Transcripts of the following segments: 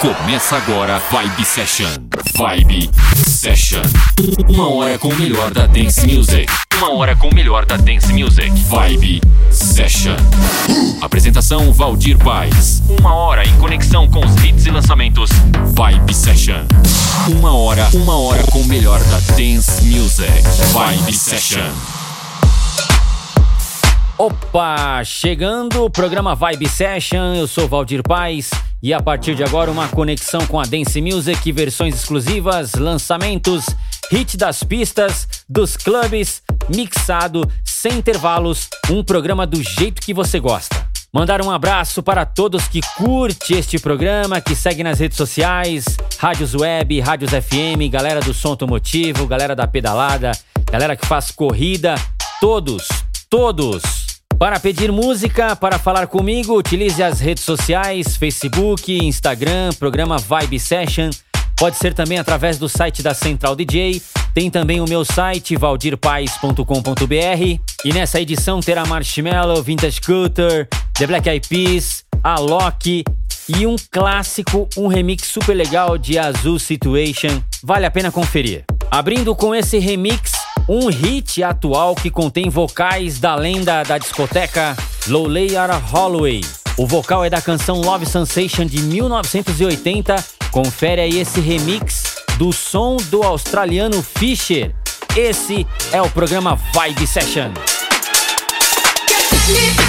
Começa agora Vibe Session. Vibe Session. Uma hora com o melhor da dance music. Uma hora com o melhor da dance music. Vibe Session. Apresentação Valdir Paz. Uma hora em conexão com os hits e lançamentos. Vibe Session. Uma hora, uma hora com o melhor da dance music. Vibe Session. Opa, chegando o programa Vibe Session, eu sou Valdir Paz e a partir de agora uma conexão com a Dance Music, versões exclusivas, lançamentos, hit das pistas, dos clubes, mixado, sem intervalos, um programa do jeito que você gosta. Mandar um abraço para todos que curte este programa, que segue nas redes sociais, rádios web, rádios FM, galera do som automotivo, galera da pedalada, galera que faz corrida, todos, todos para pedir música, para falar comigo, utilize as redes sociais, Facebook, Instagram, programa Vibe Session. Pode ser também através do site da Central DJ. Tem também o meu site, valdirpais.com.br. E nessa edição terá Marshmallow, Vintage Culture, The Black Eyed Peas, Alok e um clássico, um remix super legal de Azul Situation. Vale a pena conferir. Abrindo com esse remix um hit atual que contém vocais da lenda da discoteca Loleira Holloway. O vocal é da canção Love Sensation de 1980. Confere aí esse remix do som do australiano Fisher. Esse é o programa Vibe Session. Vibe Session.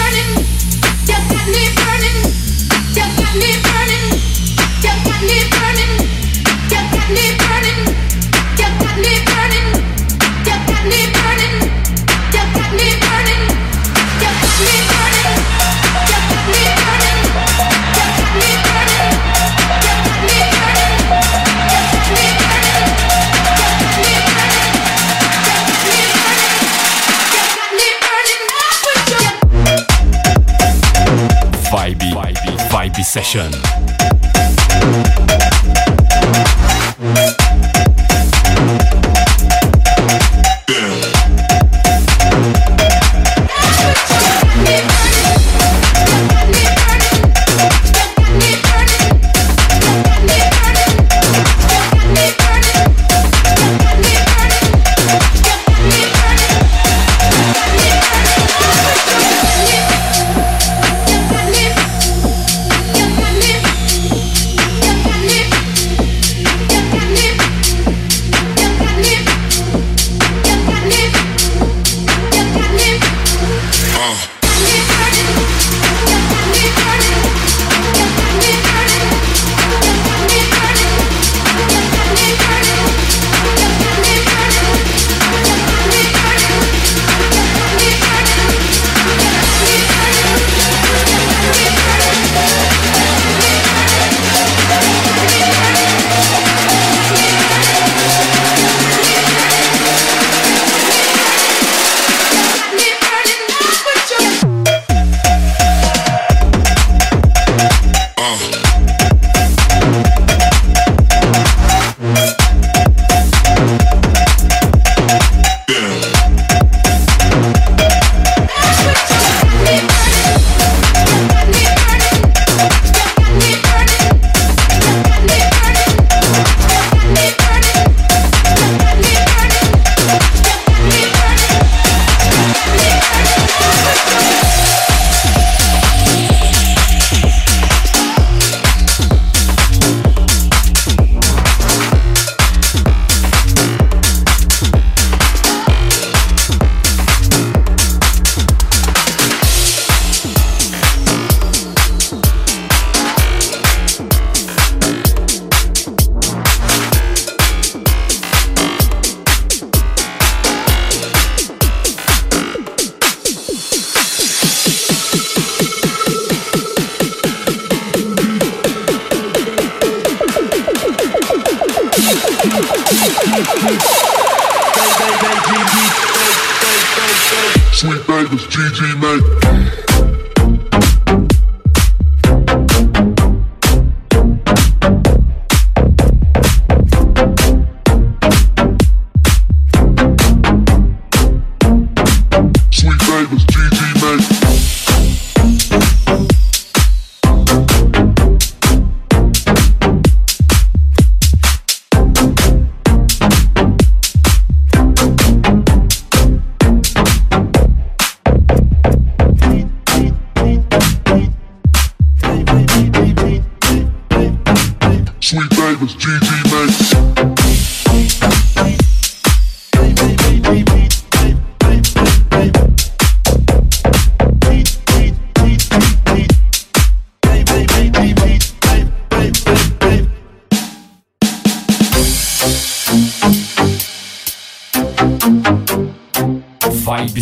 Selection.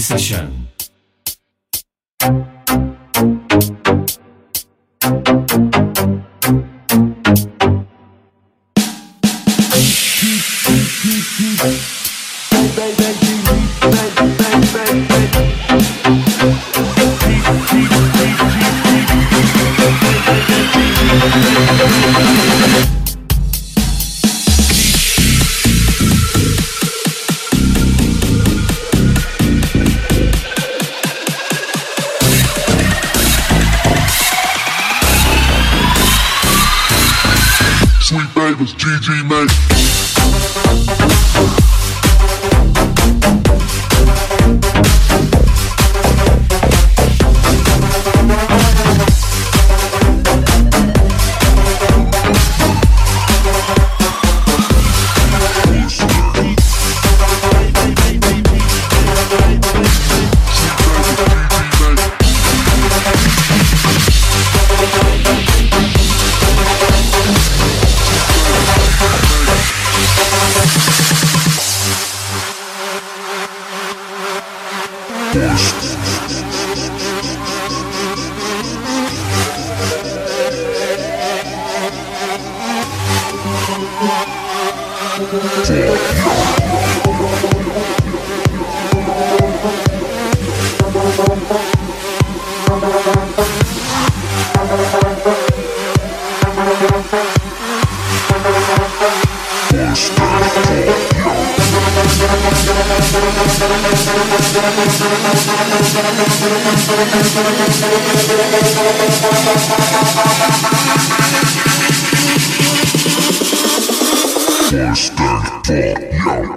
Session. Mustang Pop Young.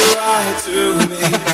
lie to me.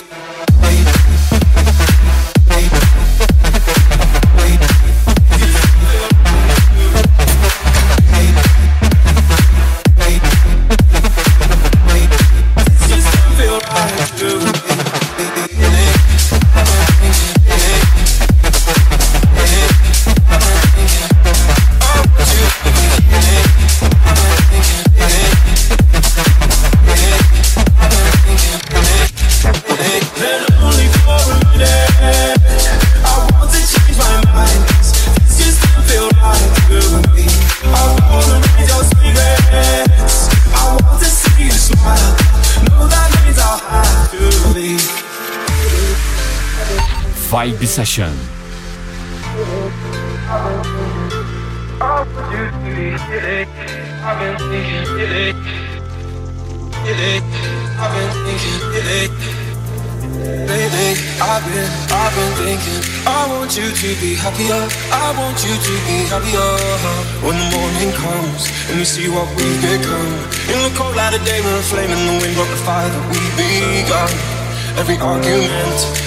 Session. I've been, I've been thinking I want you to be happier I want you to be happier When the morning comes And we see what we've become In the cold light of day We're a flame in the wind But the fire that we've begun Every argument,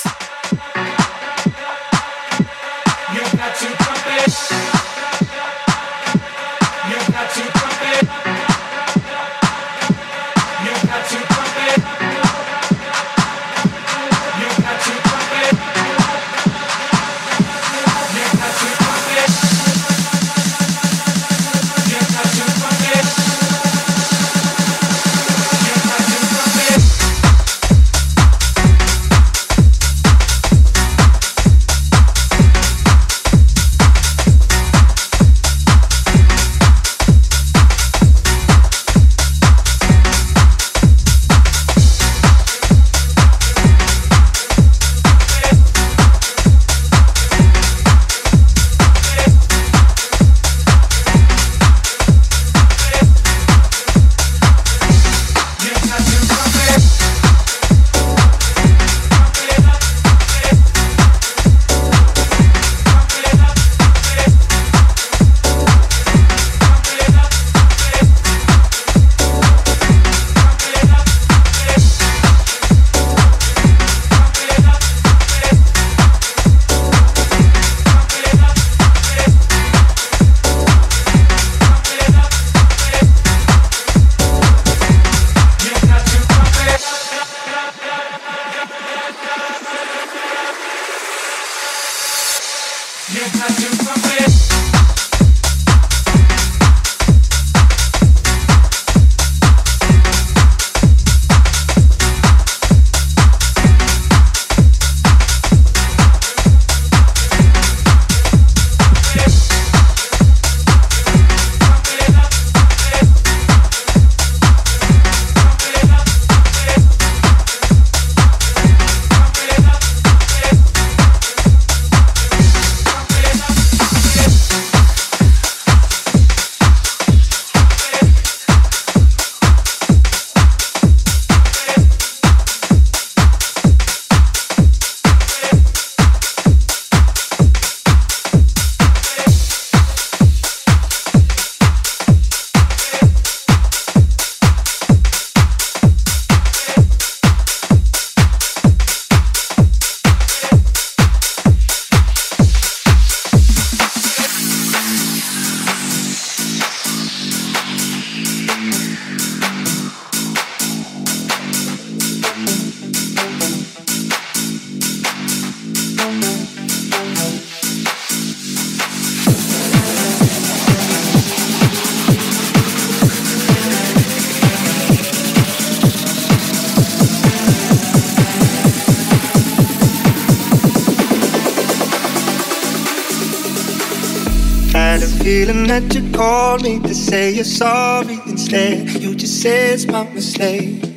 that you called me to say you're sorry instead. You just say it's my mistake.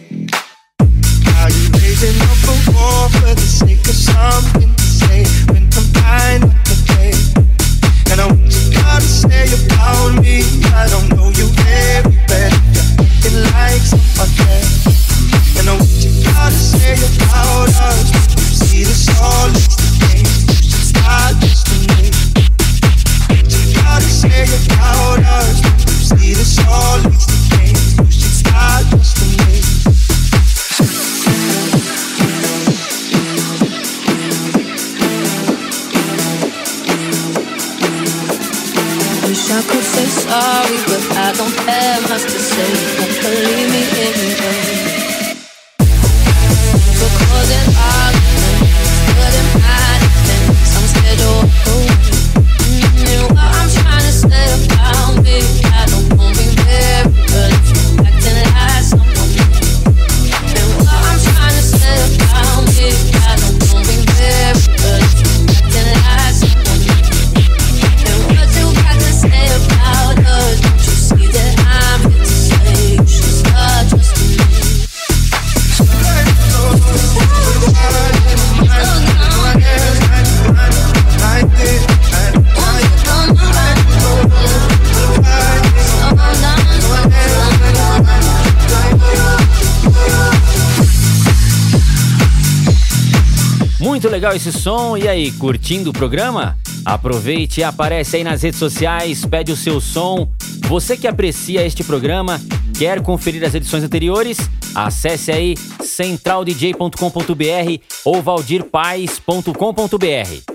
Muito legal esse som. E aí, curtindo o programa? Aproveite e aparece aí nas redes sociais, pede o seu som. Você que aprecia este programa, quer conferir as edições anteriores? Acesse aí centraldj.com.br ou valdirpaes.com.br.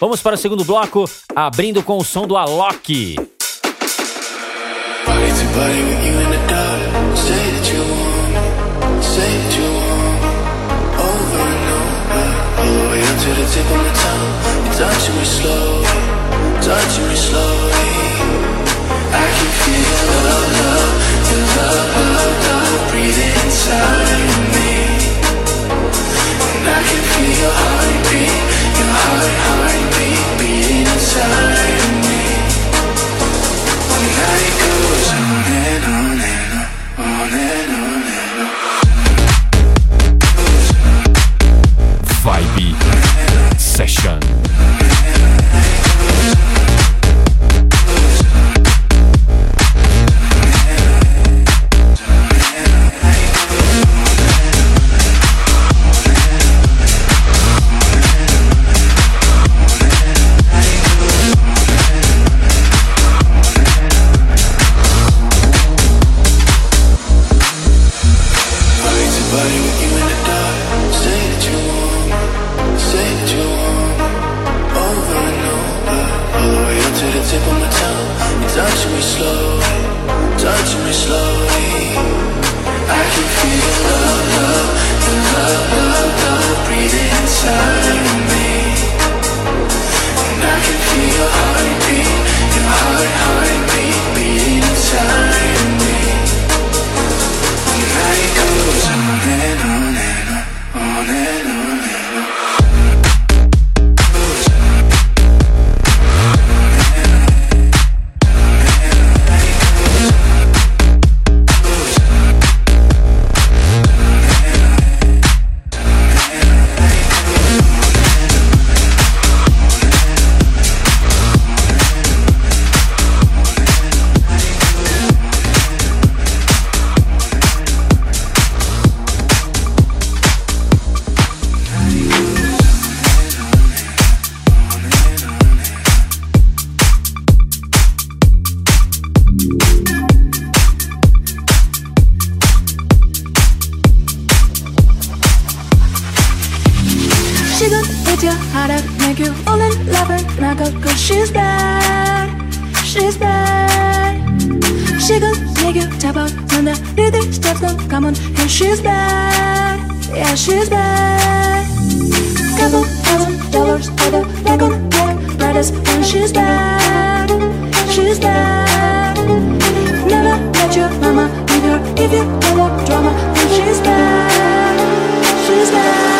Vamos para o segundo bloco, abrindo com o som do Alok. Party Should've You me slowly me slowly. I can feel love, love Your love, love, love inside of me. And I can feel your heartbeat Your heart, heartbeat Beating inside of me. And it goes on and on and on On and on. Vibe. Session. drama, then she's bad. she's bad.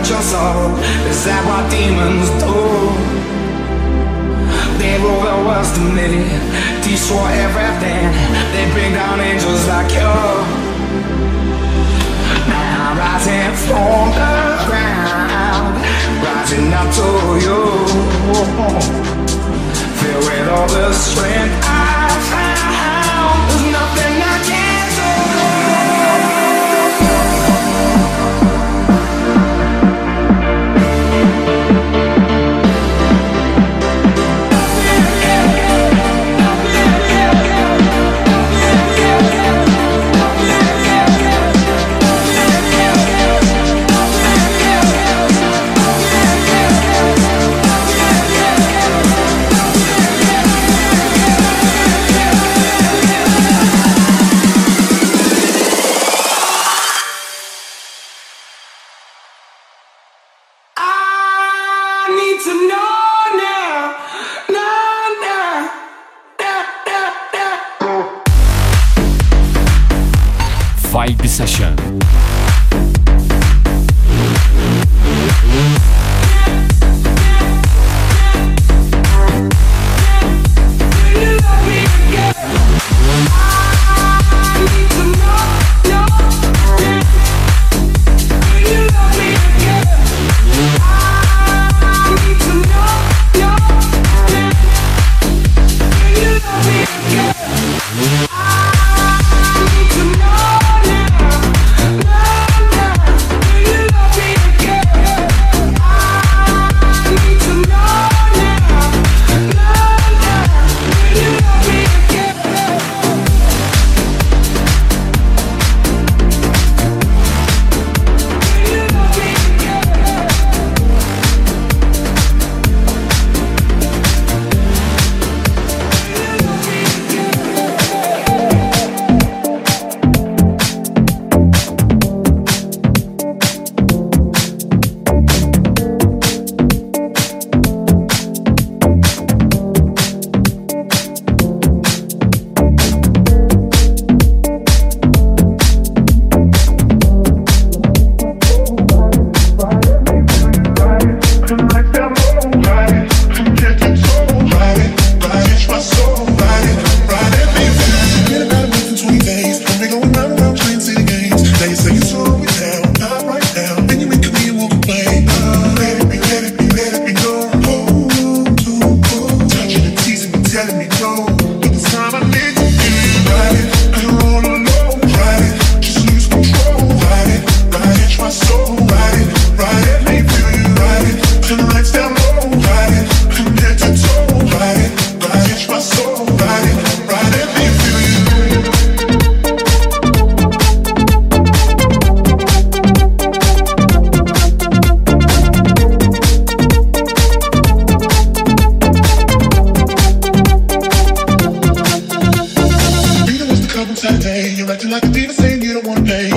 Burnt your soul. Is that what demons do? They rule the world's to me, destroy everything. They bring down angels like you. Now I'm rising from the ground, rising up to you. Filled with all the strength I found,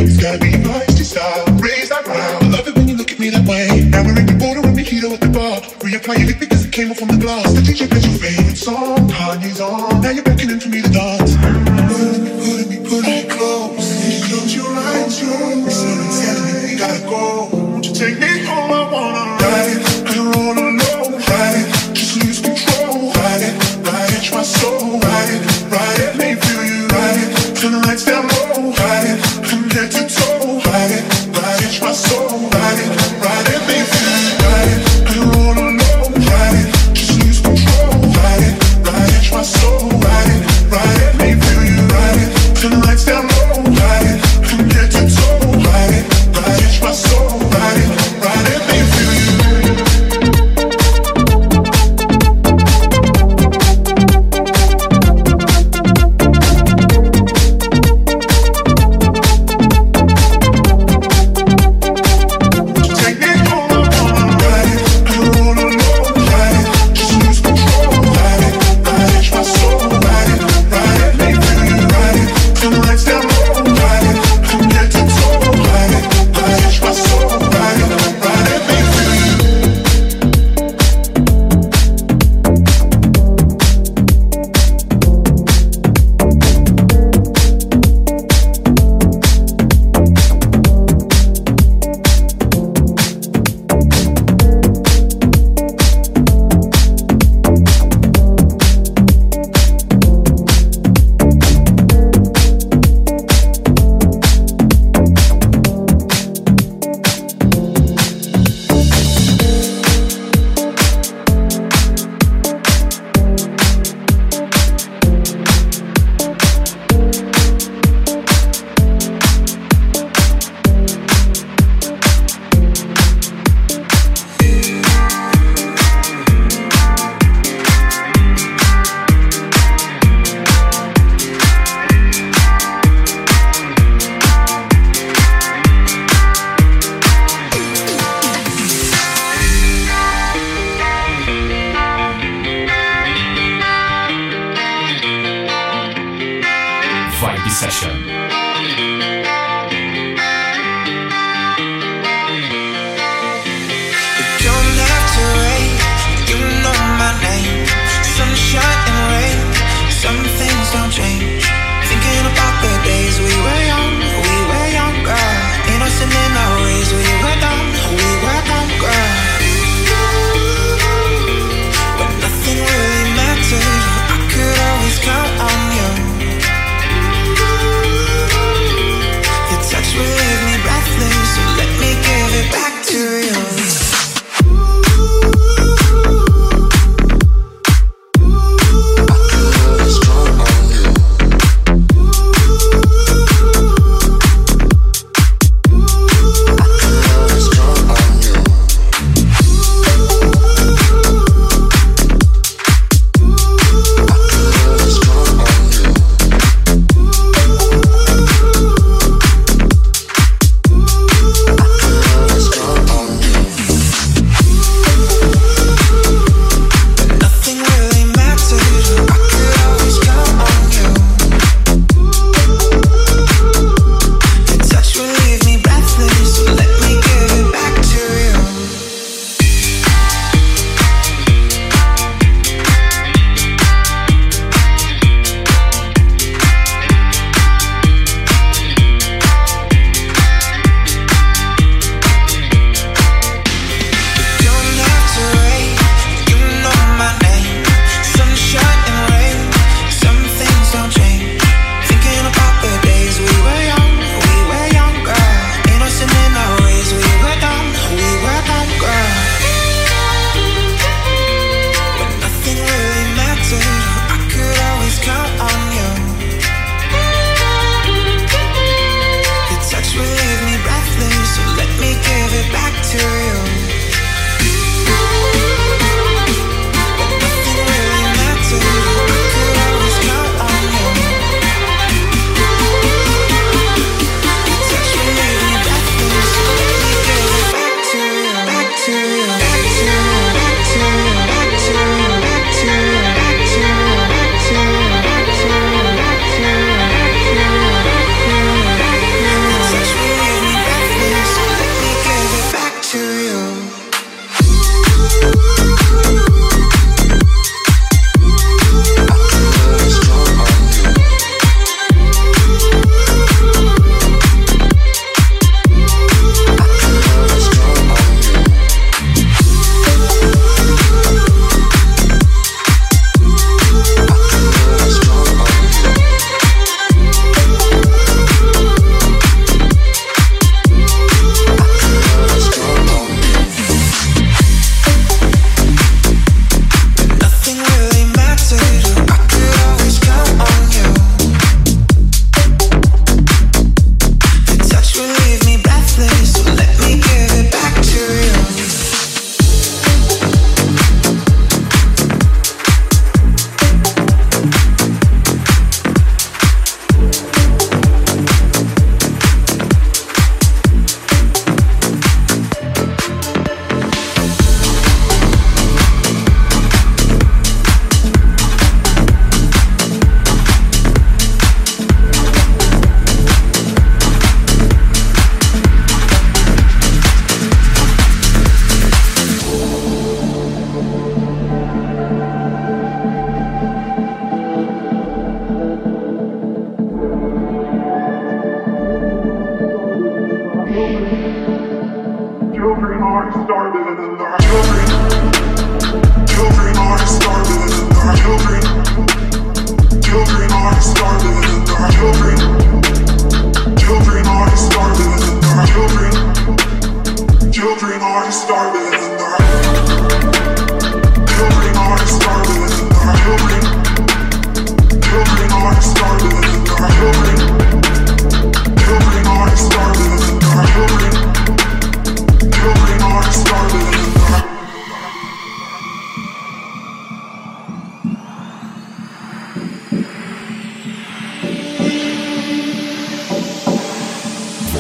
It's gotta be nice to style. Raise that ground. I love it when you look at me that way. Now we're in the border and heater at the bar. Reapply your lip because it came off from the glass. The DJ plays your fade.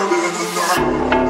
darling in the night.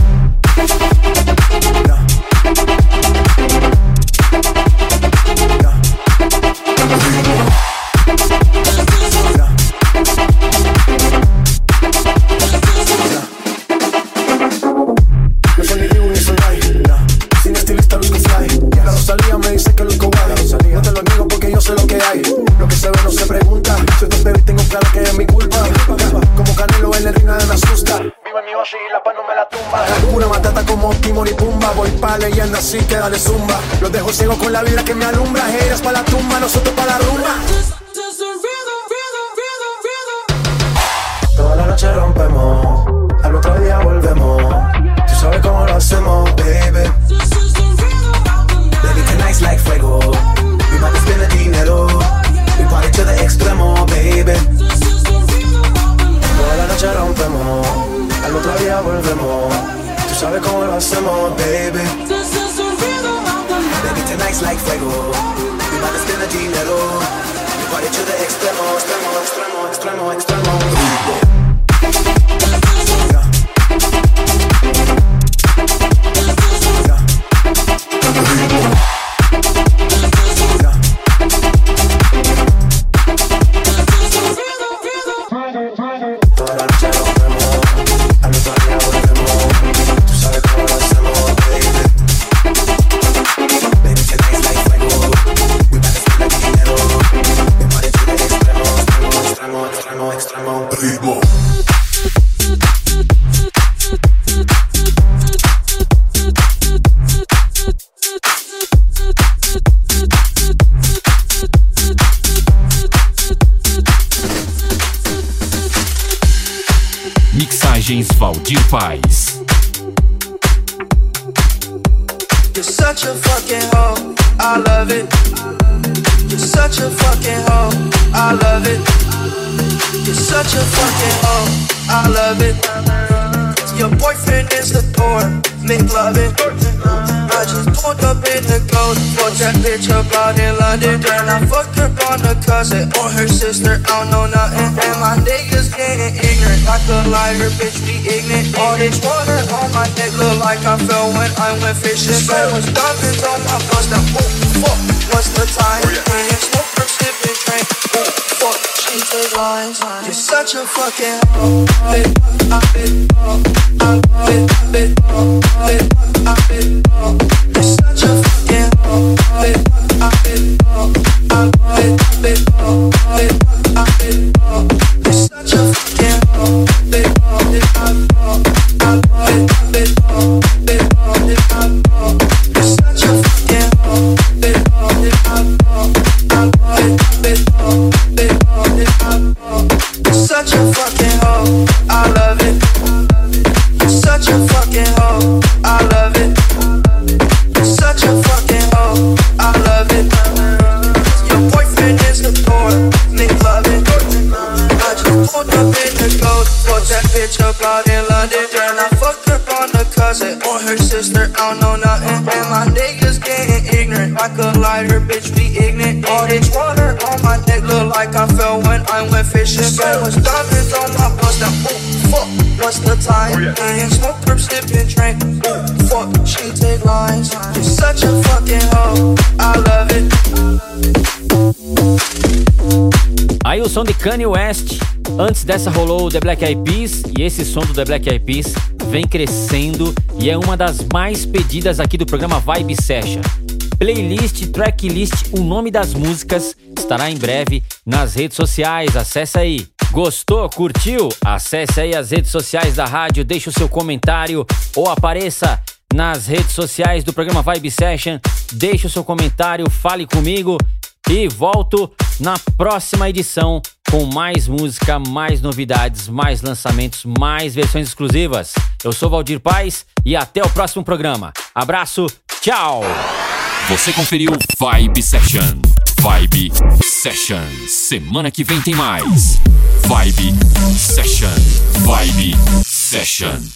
Yeah. Así que dale zumba. Los dejo ciego con la vida que me alumbra. Ellas para la tumba, nosotros para la rumba. Toda la noche rompemos, al otro día volvemos. Tú sabes cómo lo hacemos, baby. Baby, tonight's like fuego. Might spend the dinero. Party to the extremo, baby. Toda la noche rompemos, al otro día volvemos. Tu sors le con, lance baby. This is the rhythm of the night. Baby, tonight's like fuego. We bout to spin a G-Netto. Spotify. Kanye West. Antes dessa rolou The Black Eyed Peas e esse som do The Black Eyed Peas vem crescendo e é uma das mais pedidas aqui do programa Vibe Session. Playlist, tracklist, o nome das músicas estará em breve nas redes sociais. Acesse aí. Gostou? Curtiu? Acesse aí as redes sociais da rádio, deixe o seu comentário ou apareça nas redes sociais do programa Vibe Session. Deixe o seu comentário, fale comigo e volto na próxima edição com mais música, mais novidades, mais lançamentos, mais versões exclusivas. Eu sou Valdir Paz e até o próximo programa. Abraço, tchau! Você conferiu Vibe Session. Vibe Session. Semana que vem tem mais. Vibe Session. Vibe Session.